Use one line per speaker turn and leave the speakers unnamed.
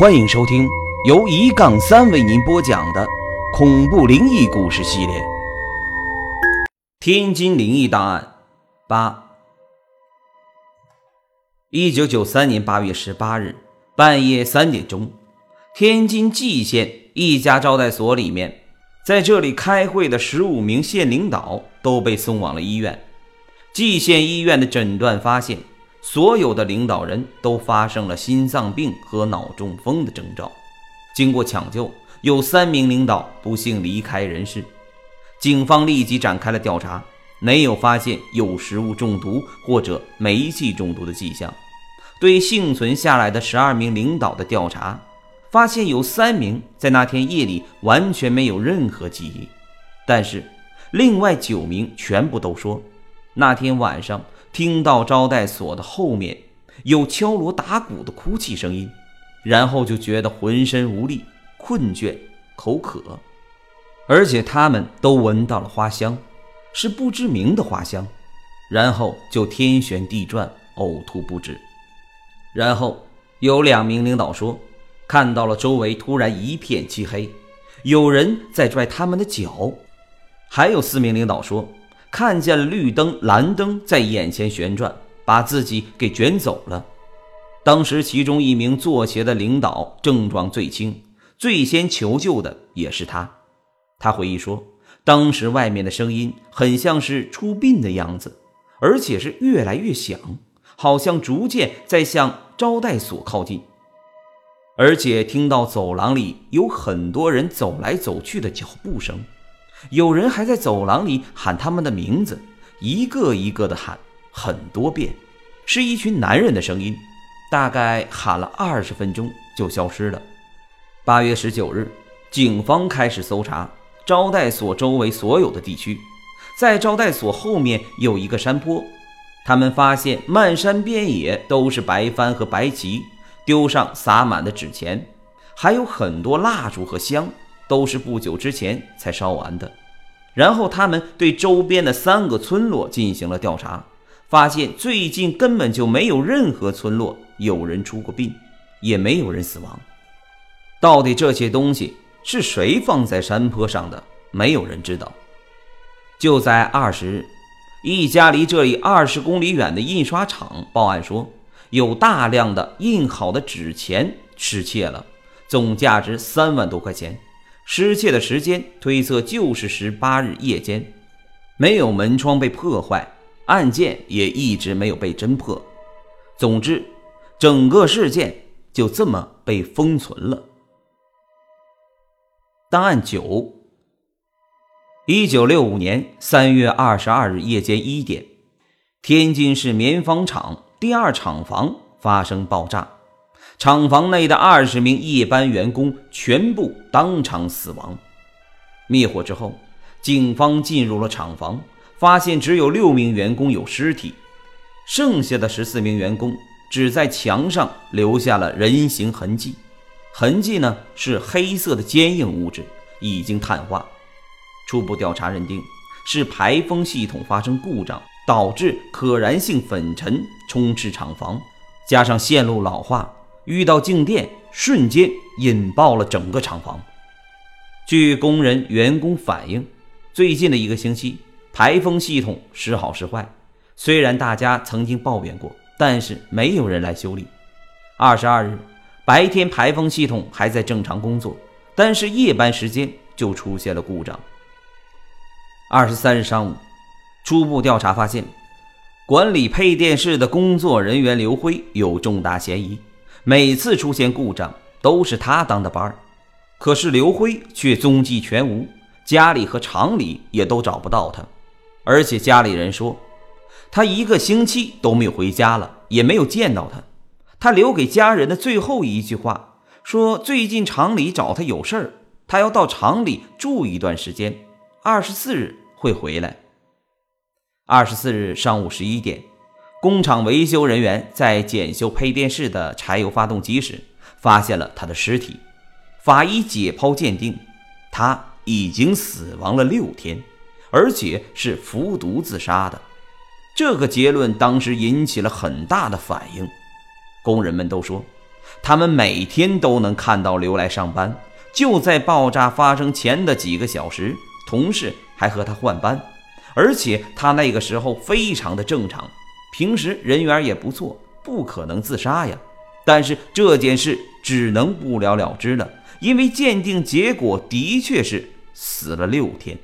欢迎收听由一杠三为您播讲的恐怖灵异故事系列《天津灵异档案》八。一九九三年八月十八日半夜三点钟，天津蓟县一家招待所里面，在这里开会的十五名县领导都被送往了医院。蓟县医院的诊断发现。所有的领导人都发生了心脏病和脑中风的征兆。经过抢救，有三名领导不幸离开人世。警方立即展开了调查，没有发现有食物中毒或者煤气中毒的迹象。对幸存下来的十二名领导的调查，发现有三名在那天夜里完全没有任何记忆，但是另外九名全部都说那天晚上。听到招待所的后面有敲锣打鼓的哭泣声音，然后就觉得浑身无力、困倦、口渴，而且他们都闻到了花香，是不知名的花香，然后就天旋地转、呕吐不止。然后有两名领导说，看到了周围突然一片漆黑，有人在拽他们的脚，还有四名领导说。看见绿灯、蓝灯在眼前旋转，把自己给卷走了。当时，其中一名作协的领导症状最轻，最先求救的也是他。他回忆说，当时外面的声音很像是出殡的样子，而且是越来越响，好像逐渐在向招待所靠近，而且听到走廊里有很多人走来走去的脚步声。有人还在走廊里喊他们的名字，一个一个的喊很多遍，是一群男人的声音，大概喊了二十分钟就消失了。八月十九日，警方开始搜查招待所周围所有的地区，在招待所后面有一个山坡，他们发现漫山遍野都是白帆和白旗，丢上撒满的纸钱，还有很多蜡烛和香。都是不久之前才烧完的。然后他们对周边的三个村落进行了调查，发现最近根本就没有任何村落有人出过殡，也没有人死亡。到底这些东西是谁放在山坡上的？没有人知道。就在二十日，一家离这里二十公里远的印刷厂报案说，有大量的印好的纸钱失窃了，总价值三万多块钱。失窃的时间推测就是十八日夜间，没有门窗被破坏，案件也一直没有被侦破。总之，整个事件就这么被封存了。档案九：一九六五年三月二十二日夜间一点，天津市棉纺厂第二厂房发生爆炸。厂房内的二十名夜班员工全部当场死亡。灭火之后，警方进入了厂房，发现只有六名员工有尸体，剩下的十四名员工只在墙上留下了人形痕迹，痕迹呢是黑色的坚硬物质，已经碳化。初步调查认定是排风系统发生故障，导致可燃性粉尘充斥厂房，加上线路老化。遇到静电，瞬间引爆了整个厂房。据工人员工反映，最近的一个星期，排风系统时好时坏。虽然大家曾经抱怨过，但是没有人来修理。二十二日白天，排风系统还在正常工作，但是夜班时间就出现了故障。二十三日上午，初步调查发现，管理配电室的工作人员刘辉有重大嫌疑。每次出现故障都是他当的班儿，可是刘辉却踪迹全无，家里和厂里也都找不到他，而且家里人说他一个星期都没有回家了，也没有见到他。他留给家人的最后一句话说：“最近厂里找他有事儿，他要到厂里住一段时间，二十四日会回来。”二十四日上午十一点。工厂维修人员在检修配电室的柴油发动机时，发现了他的尸体。法医解剖鉴定，他已经死亡了六天，而且是服毒自杀的。这个结论当时引起了很大的反应。工人们都说，他们每天都能看到刘来上班。就在爆炸发生前的几个小时，同事还和他换班，而且他那个时候非常的正常，平时人缘也不错，不可能自杀呀。但是这件事只能不了了之了，因为鉴定结果的确是死了六天。